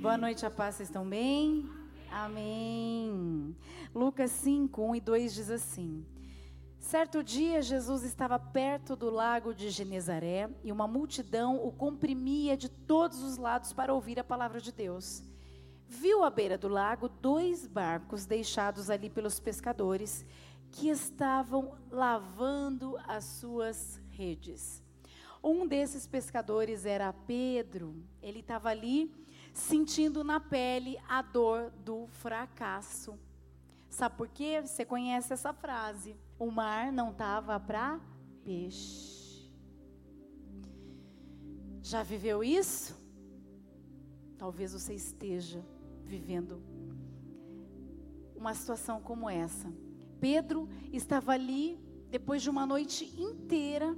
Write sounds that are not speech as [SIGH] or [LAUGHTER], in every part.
Boa noite, a paz, vocês estão bem? Amém. Lucas 5, 1 e 2 diz assim: Certo dia, Jesus estava perto do lago de Genezaré e uma multidão o comprimia de todos os lados para ouvir a palavra de Deus. Viu à beira do lago dois barcos deixados ali pelos pescadores que estavam lavando as suas redes. Um desses pescadores era Pedro. Ele estava ali sentindo na pele a dor do fracasso. Sabe por quê? Você conhece essa frase. O mar não estava para peixe. Já viveu isso? Talvez você esteja vivendo uma situação como essa. Pedro estava ali depois de uma noite inteira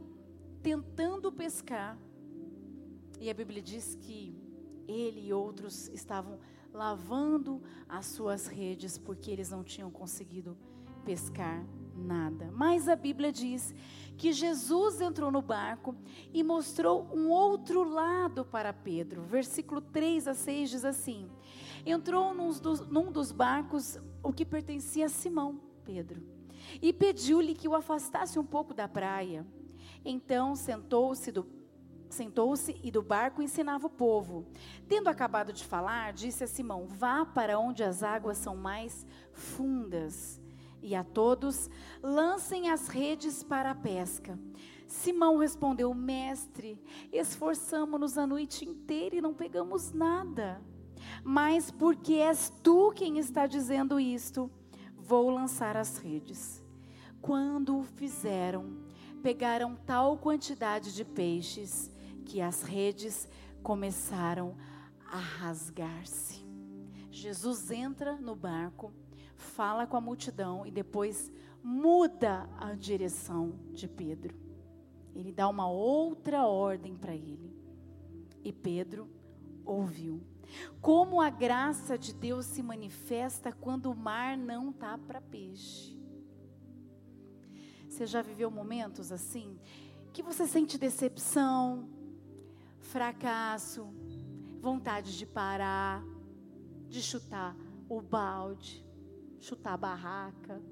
tentando pescar. E a Bíblia diz que ele e outros estavam lavando as suas redes porque eles não tinham conseguido pescar nada. Mas a Bíblia diz que Jesus entrou no barco e mostrou um outro lado para Pedro. Versículo 3 a 6 diz assim: Entrou num dos, num dos barcos o que pertencia a Simão, Pedro, e pediu-lhe que o afastasse um pouco da praia. Então sentou-se do sentou-se e do barco ensinava o povo. Tendo acabado de falar, disse a Simão: Vá para onde as águas são mais fundas, e a todos lancem as redes para a pesca. Simão respondeu: Mestre, esforçamo-nos a noite inteira e não pegamos nada. Mas porque és tu quem está dizendo isto, vou lançar as redes. Quando o fizeram, pegaram tal quantidade de peixes que as redes começaram a rasgar-se. Jesus entra no barco, fala com a multidão e depois muda a direção de Pedro. Ele dá uma outra ordem para ele. E Pedro ouviu. Como a graça de Deus se manifesta quando o mar não está para peixe. Você já viveu momentos assim? Que você sente decepção, fracasso, vontade de parar, de chutar o balde, chutar a barraca,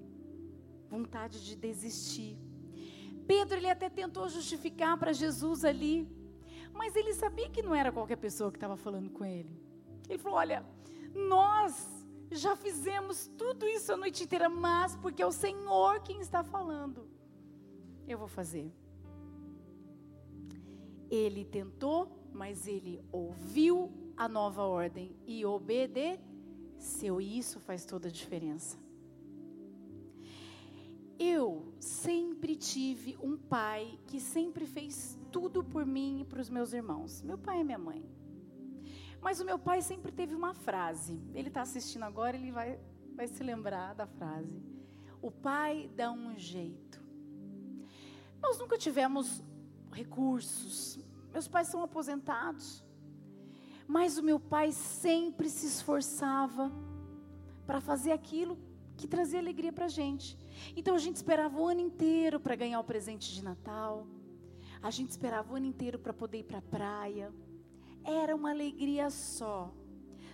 vontade de desistir. Pedro ele até tentou justificar para Jesus ali, mas ele sabia que não era qualquer pessoa que estava falando com ele. Ele falou: Olha, nós já fizemos tudo isso a noite inteira, mas porque é o Senhor quem está falando, eu vou fazer. Ele tentou, mas ele ouviu a nova ordem e obedeceu. E isso faz toda a diferença. Eu sempre tive um pai que sempre fez tudo por mim e para os meus irmãos. Meu pai e minha mãe. Mas o meu pai sempre teve uma frase. Ele está assistindo agora, ele vai, vai se lembrar da frase. O pai dá um jeito. Nós nunca tivemos recursos. Meus pais são aposentados. Mas o meu pai sempre se esforçava para fazer aquilo que trazia alegria para a gente. Então a gente esperava o ano inteiro para ganhar o presente de Natal. A gente esperava o ano inteiro para poder ir para a praia. Era uma alegria só.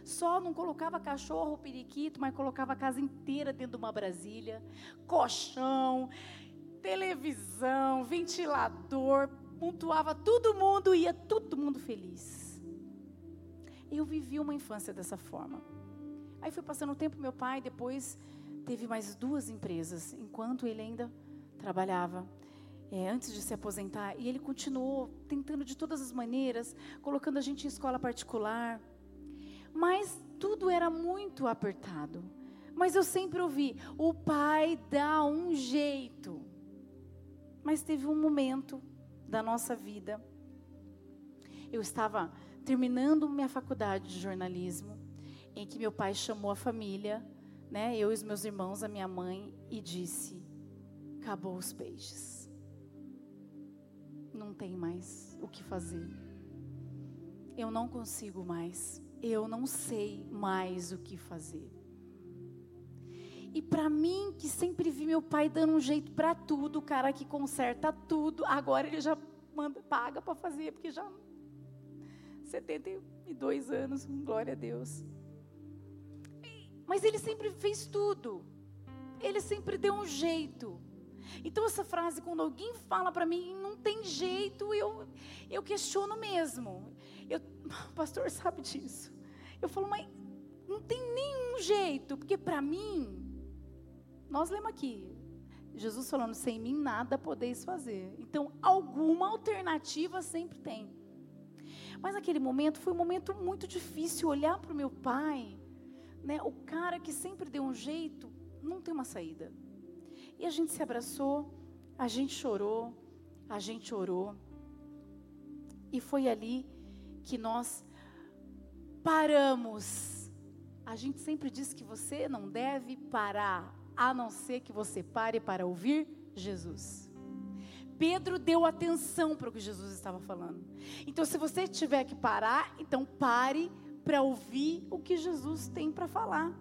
Só não colocava cachorro, periquito, mas colocava a casa inteira dentro de uma Brasília, colchão, televisão, ventilador, pontuava todo mundo, ia todo mundo feliz. Eu vivi uma infância dessa forma. Aí foi passando o tempo, meu pai depois teve mais duas empresas, enquanto ele ainda trabalhava. É, antes de se aposentar, e ele continuou tentando de todas as maneiras, colocando a gente em escola particular, mas tudo era muito apertado. Mas eu sempre ouvi: o pai dá um jeito. Mas teve um momento da nossa vida. Eu estava terminando minha faculdade de jornalismo, em que meu pai chamou a família, né, eu e os meus irmãos, a minha mãe, e disse: acabou os peixes. Não tem mais o que fazer. Eu não consigo mais. Eu não sei mais o que fazer. E para mim, que sempre vi meu pai dando um jeito para tudo, o cara que conserta tudo, agora ele já manda, paga para fazer, porque já 70, e dois anos, glória a Deus. Mas ele sempre fez tudo. Ele sempre deu um jeito. Então essa frase, quando alguém fala para mim, não tem jeito, eu, eu questiono mesmo. Eu, o [LAUGHS] pastor sabe disso. Eu falo, mas não tem nenhum jeito, porque para mim, nós lemos aqui, Jesus falando, sem mim nada podeis fazer. Então, alguma alternativa sempre tem. Mas naquele momento foi um momento muito difícil olhar para o meu pai, né? O cara que sempre deu um jeito, não tem uma saída. E a gente se abraçou, a gente chorou, a gente orou. E foi ali que nós paramos. A gente sempre diz que você não deve parar, a não ser que você pare para ouvir Jesus. Pedro deu atenção para o que Jesus estava falando. Então, se você tiver que parar, então pare para ouvir o que Jesus tem para falar.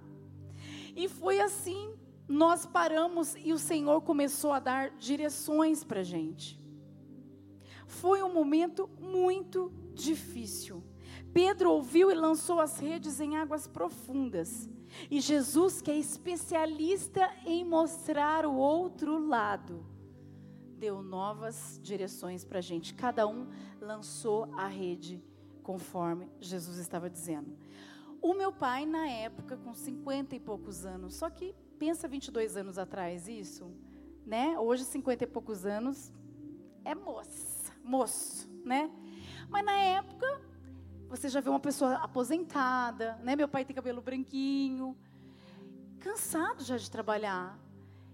E foi assim nós paramos e o Senhor começou a dar direções para a gente. Foi um momento muito difícil. Pedro ouviu e lançou as redes em águas profundas. E Jesus, que é especialista em mostrar o outro lado, deu novas direções para a gente. Cada um lançou a rede conforme Jesus estava dizendo. O meu pai, na época, com 50 e poucos anos, só que Pensa 22 anos atrás isso, né? Hoje 50 e poucos anos é moça, moço, né? Mas na época você já vê uma pessoa aposentada, né? Meu pai tem cabelo branquinho, cansado já de trabalhar.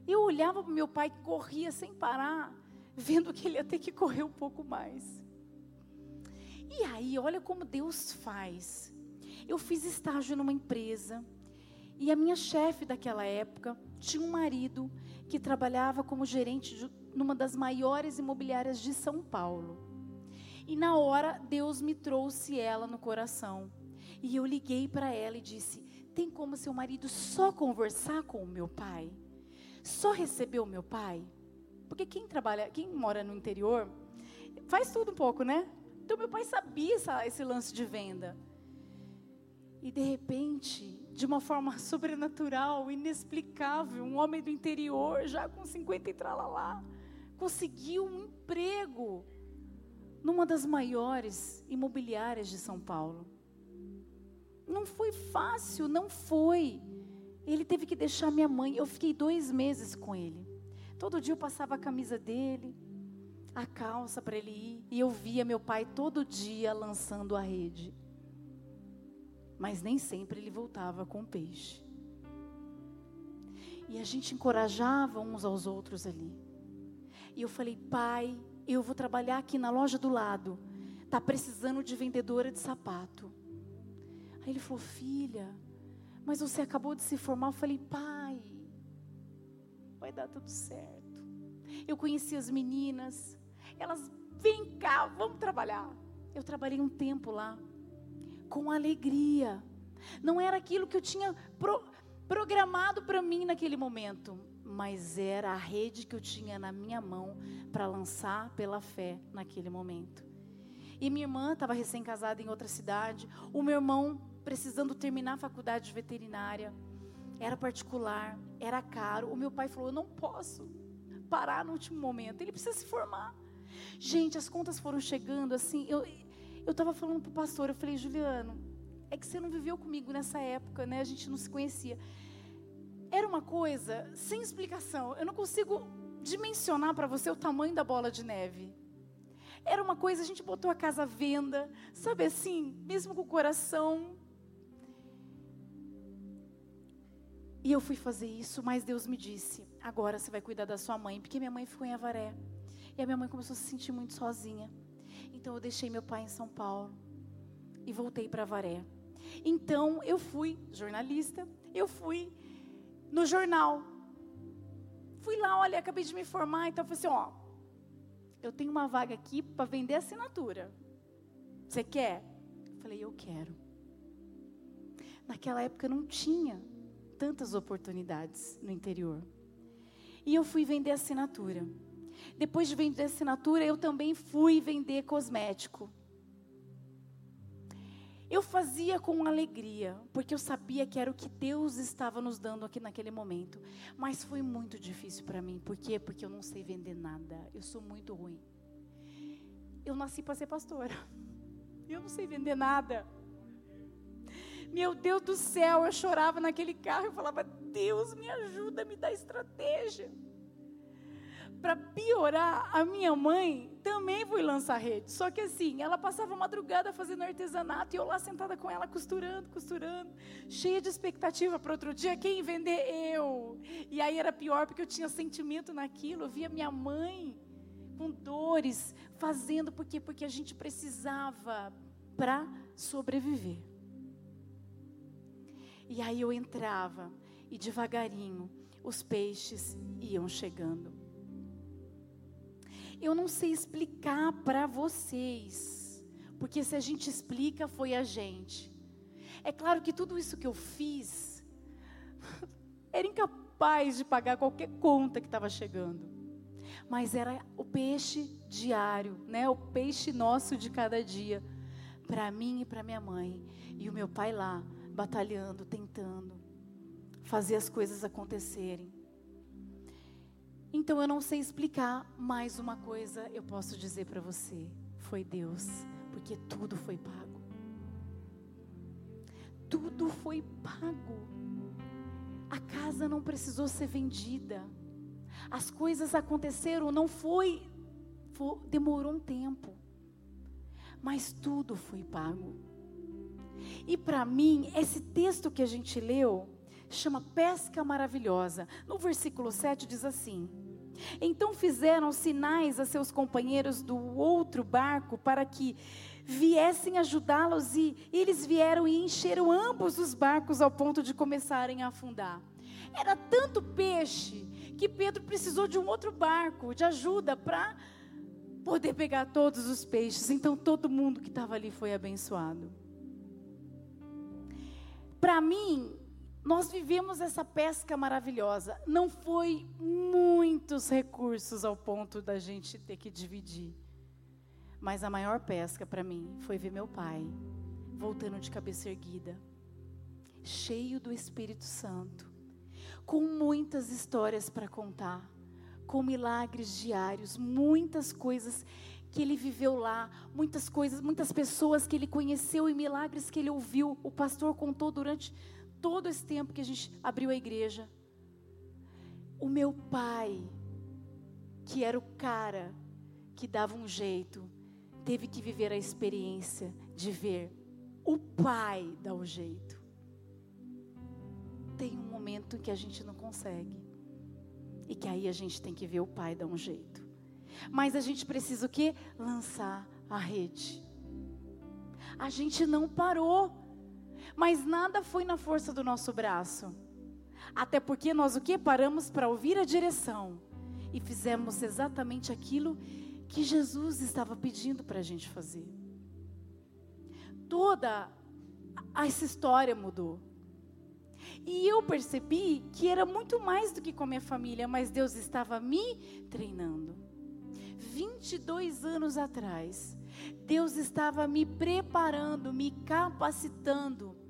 Eu olhava para meu pai que corria sem parar, vendo que ele ia ter que correr um pouco mais. E aí, olha como Deus faz. Eu fiz estágio numa empresa e a minha chefe daquela época tinha um marido que trabalhava como gerente de numa das maiores imobiliárias de São Paulo. E na hora Deus me trouxe ela no coração. E eu liguei para ela e disse: "Tem como seu marido só conversar com o meu pai? Só receber o meu pai?" Porque quem trabalha, quem mora no interior, faz tudo um pouco, né? Então meu pai sabia essa, esse lance de venda. E de repente, de uma forma [LAUGHS] sobrenatural, inexplicável, um homem do interior, já com 50 e tralalá, conseguiu um emprego numa das maiores imobiliárias de São Paulo. Não foi fácil, não foi. Ele teve que deixar minha mãe. Eu fiquei dois meses com ele. Todo dia eu passava a camisa dele, a calça para ele ir, e eu via meu pai todo dia lançando a rede mas nem sempre ele voltava com peixe. E a gente encorajava uns aos outros ali. E eu falei, pai, eu vou trabalhar aqui na loja do lado. Tá precisando de vendedora de sapato. Aí ele falou, filha, mas você acabou de se formar. Eu falei, pai, vai dar tudo certo. Eu conheci as meninas, elas, vem cá, vamos trabalhar. Eu trabalhei um tempo lá com alegria. Não era aquilo que eu tinha pro, programado para mim naquele momento, mas era a rede que eu tinha na minha mão para lançar pela fé naquele momento. E minha irmã estava recém-casada em outra cidade, o meu irmão precisando terminar a faculdade de veterinária. Era particular, era caro. O meu pai falou: "Eu não posso parar no último momento. Ele precisa se formar". Gente, as contas foram chegando assim, eu estava falando para o pastor, eu falei, Juliano, é que você não viveu comigo nessa época, né? A gente não se conhecia. Era uma coisa sem explicação. Eu não consigo dimensionar para você o tamanho da bola de neve. Era uma coisa, a gente botou a casa à venda, sabe assim, mesmo com o coração. E eu fui fazer isso, mas Deus me disse: agora você vai cuidar da sua mãe, porque minha mãe ficou em Avaré. E a minha mãe começou a se sentir muito sozinha. Então eu deixei meu pai em São Paulo e voltei para Varé. Então eu fui jornalista, eu fui no jornal. Fui lá, olha, acabei de me formar, então falei assim, ó, eu tenho uma vaga aqui para vender assinatura. Você quer? Eu falei, eu quero. Naquela época não tinha tantas oportunidades no interior. E eu fui vender assinatura. Depois de vender assinatura, eu também fui vender cosmético. Eu fazia com alegria, porque eu sabia que era o que Deus estava nos dando aqui naquele momento. Mas foi muito difícil para mim. Por quê? Porque eu não sei vender nada. Eu sou muito ruim. Eu nasci para ser pastora. Eu não sei vender nada. Meu Deus do céu, eu chorava naquele carro e falava: Deus, me ajuda, me dá estratégia. Para piorar, a minha mãe também foi lançar rede. Só que assim, ela passava madrugada fazendo artesanato e eu lá sentada com ela, costurando, costurando, cheia de expectativa para outro dia. Quem vender? Eu. E aí era pior porque eu tinha sentimento naquilo. Eu via minha mãe com dores, fazendo, por quê? Porque a gente precisava para sobreviver. E aí eu entrava e devagarinho os peixes iam chegando. Eu não sei explicar para vocês, porque se a gente explica, foi a gente. É claro que tudo isso que eu fiz [LAUGHS] era incapaz de pagar qualquer conta que estava chegando. Mas era o peixe diário, né? O peixe nosso de cada dia, para mim e para minha mãe e o meu pai lá batalhando, tentando fazer as coisas acontecerem. Então eu não sei explicar, mas uma coisa eu posso dizer para você: foi Deus, porque tudo foi pago. Tudo foi pago. A casa não precisou ser vendida. As coisas aconteceram, não foi, foi demorou um tempo. Mas tudo foi pago. E para mim, esse texto que a gente leu, chama pesca maravilhosa. No versículo 7 diz assim: Então fizeram sinais a seus companheiros do outro barco para que viessem ajudá-los e eles vieram e encheram ambos os barcos ao ponto de começarem a afundar. Era tanto peixe que Pedro precisou de um outro barco de ajuda para poder pegar todos os peixes. Então todo mundo que estava ali foi abençoado. Para mim, nós vivemos essa pesca maravilhosa. Não foi muitos recursos ao ponto da gente ter que dividir. Mas a maior pesca para mim foi ver meu pai voltando de cabeça erguida, cheio do Espírito Santo, com muitas histórias para contar, com milagres diários, muitas coisas que ele viveu lá, muitas coisas, muitas pessoas que ele conheceu e milagres que ele ouviu. O pastor contou durante todo esse tempo que a gente abriu a igreja. O meu pai, que era o cara que dava um jeito, teve que viver a experiência de ver o pai dar o jeito. Tem um momento que a gente não consegue. E que aí a gente tem que ver o pai dar um jeito. Mas a gente precisa o quê? Lançar a rede. A gente não parou. Mas nada foi na força do nosso braço. Até porque nós o que? Paramos para ouvir a direção. E fizemos exatamente aquilo que Jesus estava pedindo para a gente fazer. Toda essa história mudou. E eu percebi que era muito mais do que com a minha família, mas Deus estava me treinando. 22 anos atrás, Deus estava me preparando, me capacitando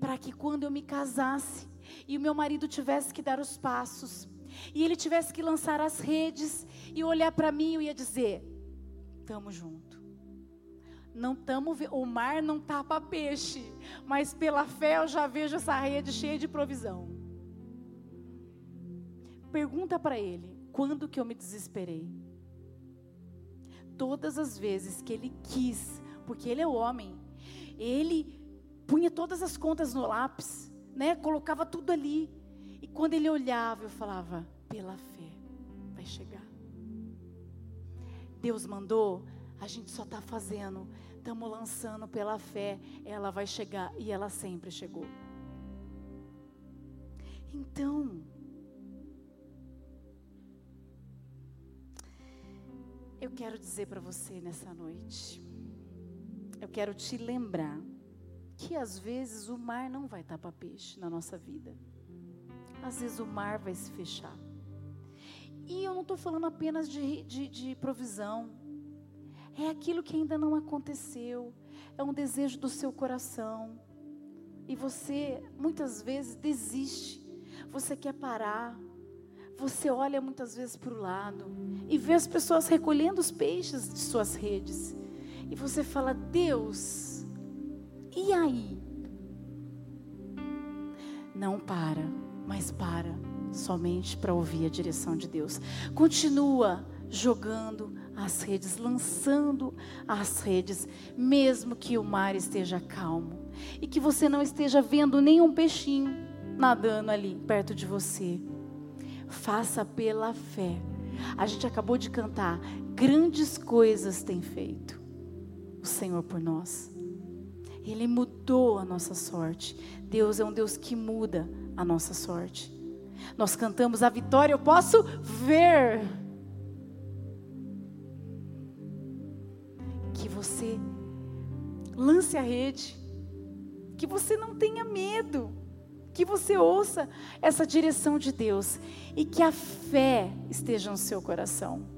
para que quando eu me casasse e o meu marido tivesse que dar os passos e ele tivesse que lançar as redes e olhar para mim e ia dizer: "Tamo junto". Não tamo, o mar não tapa peixe, mas pela fé eu já vejo essa rede cheia de provisão. Pergunta para ele, quando que eu me desesperei? Todas as vezes que ele quis, porque ele é o homem, ele punha todas as contas no lápis, né? Colocava tudo ali. E quando ele olhava, eu falava: pela fé, vai chegar. Deus mandou, a gente só está fazendo, estamos lançando pela fé, ela vai chegar e ela sempre chegou. Então, eu quero dizer para você nessa noite, eu quero te lembrar que às vezes o mar não vai tapar peixe na nossa vida. Às vezes o mar vai se fechar. E eu não estou falando apenas de, de, de provisão. É aquilo que ainda não aconteceu. é um desejo do seu coração. E você muitas vezes desiste. Você quer parar. Você olha muitas vezes para o lado e vê as pessoas recolhendo os peixes de suas redes. E você fala: Deus, e aí? Não para, mas para somente para ouvir a direção de Deus. Continua jogando as redes, lançando as redes, mesmo que o mar esteja calmo e que você não esteja vendo nenhum peixinho nadando ali perto de você. Faça pela fé. A gente acabou de cantar, grandes coisas tem feito o Senhor por nós. Ele mudou a nossa sorte. Deus é um Deus que muda a nossa sorte. Nós cantamos a vitória, eu posso ver. Que você lance a rede, que você não tenha medo, que você ouça essa direção de Deus e que a fé esteja no seu coração.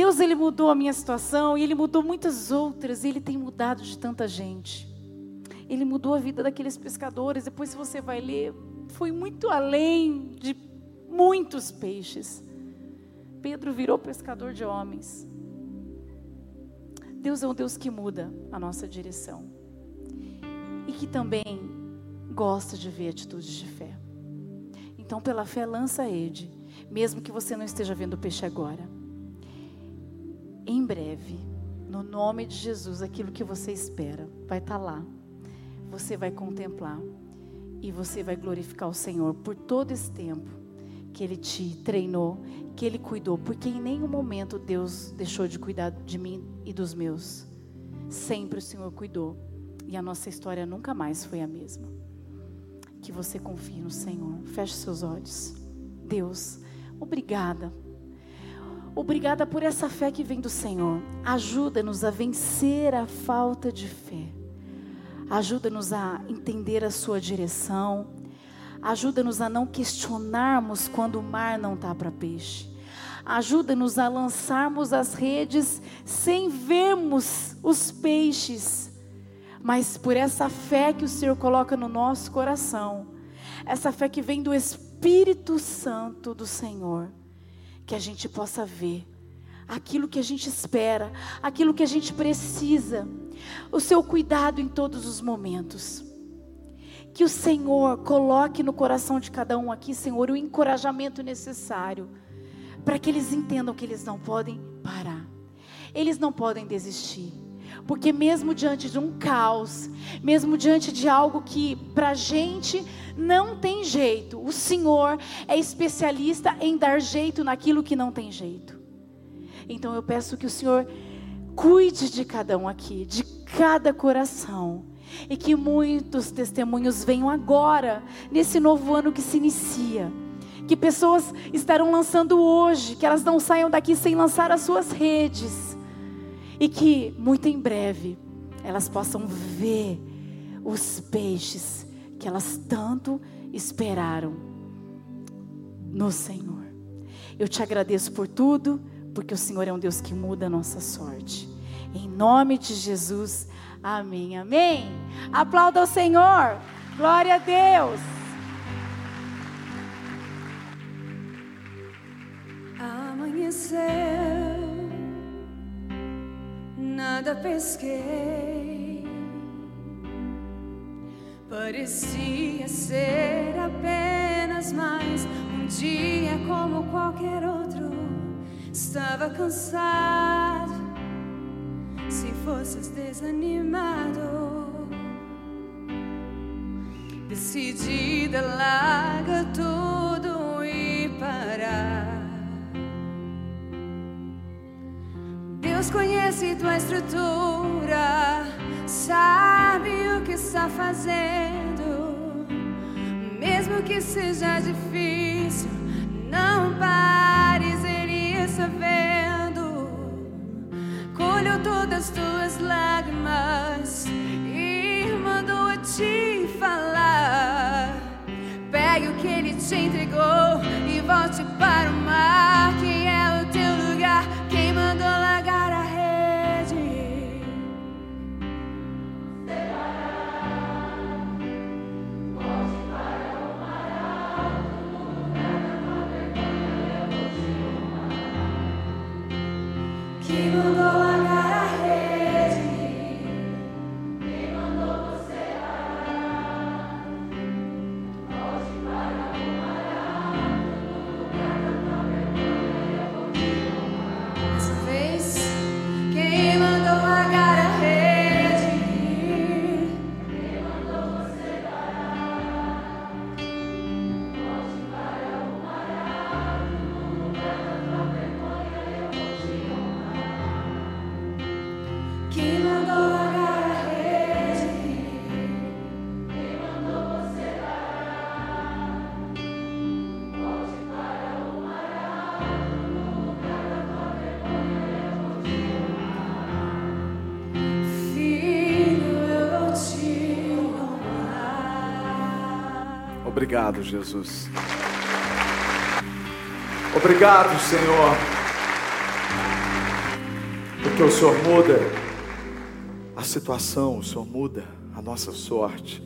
Deus ele mudou a minha situação e ele mudou muitas outras, e ele tem mudado de tanta gente. Ele mudou a vida daqueles pescadores. Depois se você vai ler, foi muito além de muitos peixes. Pedro virou pescador de homens. Deus é um Deus que muda a nossa direção. E que também gosta de ver atitudes de fé. Então, pela fé, lança a rede, mesmo que você não esteja vendo o peixe agora. Em breve, no nome de Jesus, aquilo que você espera vai estar lá. Você vai contemplar e você vai glorificar o Senhor por todo esse tempo que Ele te treinou, que Ele cuidou, porque em nenhum momento Deus deixou de cuidar de mim e dos meus. Sempre o Senhor cuidou e a nossa história nunca mais foi a mesma. Que você confie no Senhor. Feche seus olhos. Deus, obrigada. Obrigada por essa fé que vem do Senhor. Ajuda-nos a vencer a falta de fé. Ajuda-nos a entender a sua direção. Ajuda-nos a não questionarmos quando o mar não está para peixe. Ajuda-nos a lançarmos as redes sem vermos os peixes, mas por essa fé que o Senhor coloca no nosso coração, essa fé que vem do Espírito Santo do Senhor, que a gente possa ver aquilo que a gente espera, aquilo que a gente precisa, o seu cuidado em todos os momentos. Que o Senhor coloque no coração de cada um aqui, Senhor, o encorajamento necessário para que eles entendam que eles não podem parar, eles não podem desistir. Porque mesmo diante de um caos, mesmo diante de algo que para gente não tem jeito, o Senhor é especialista em dar jeito naquilo que não tem jeito. Então eu peço que o Senhor cuide de cada um aqui, de cada coração. E que muitos testemunhos venham agora, nesse novo ano que se inicia. Que pessoas estarão lançando hoje, que elas não saiam daqui sem lançar as suas redes. E que muito em breve elas possam ver os peixes que elas tanto esperaram no Senhor. Eu te agradeço por tudo porque o Senhor é um Deus que muda a nossa sorte. Em nome de Jesus, amém, amém. Aplauda o Senhor, glória a Deus. Amanheceu, nada pesquei. Parecia ser apenas mais um dia como qualquer outro. Estava cansado, se fosses desanimado, decidida, larga Deus conhece tua estrutura, sabe o que está fazendo, mesmo que seja difícil, não pares está vendo. Colheu todas tuas lágrimas e mandou a te falar. Pegue o que ele te entregou e volte para o mar. Obrigado, Jesus. Obrigado, Senhor. Porque o Senhor muda a situação, o Senhor muda a nossa sorte.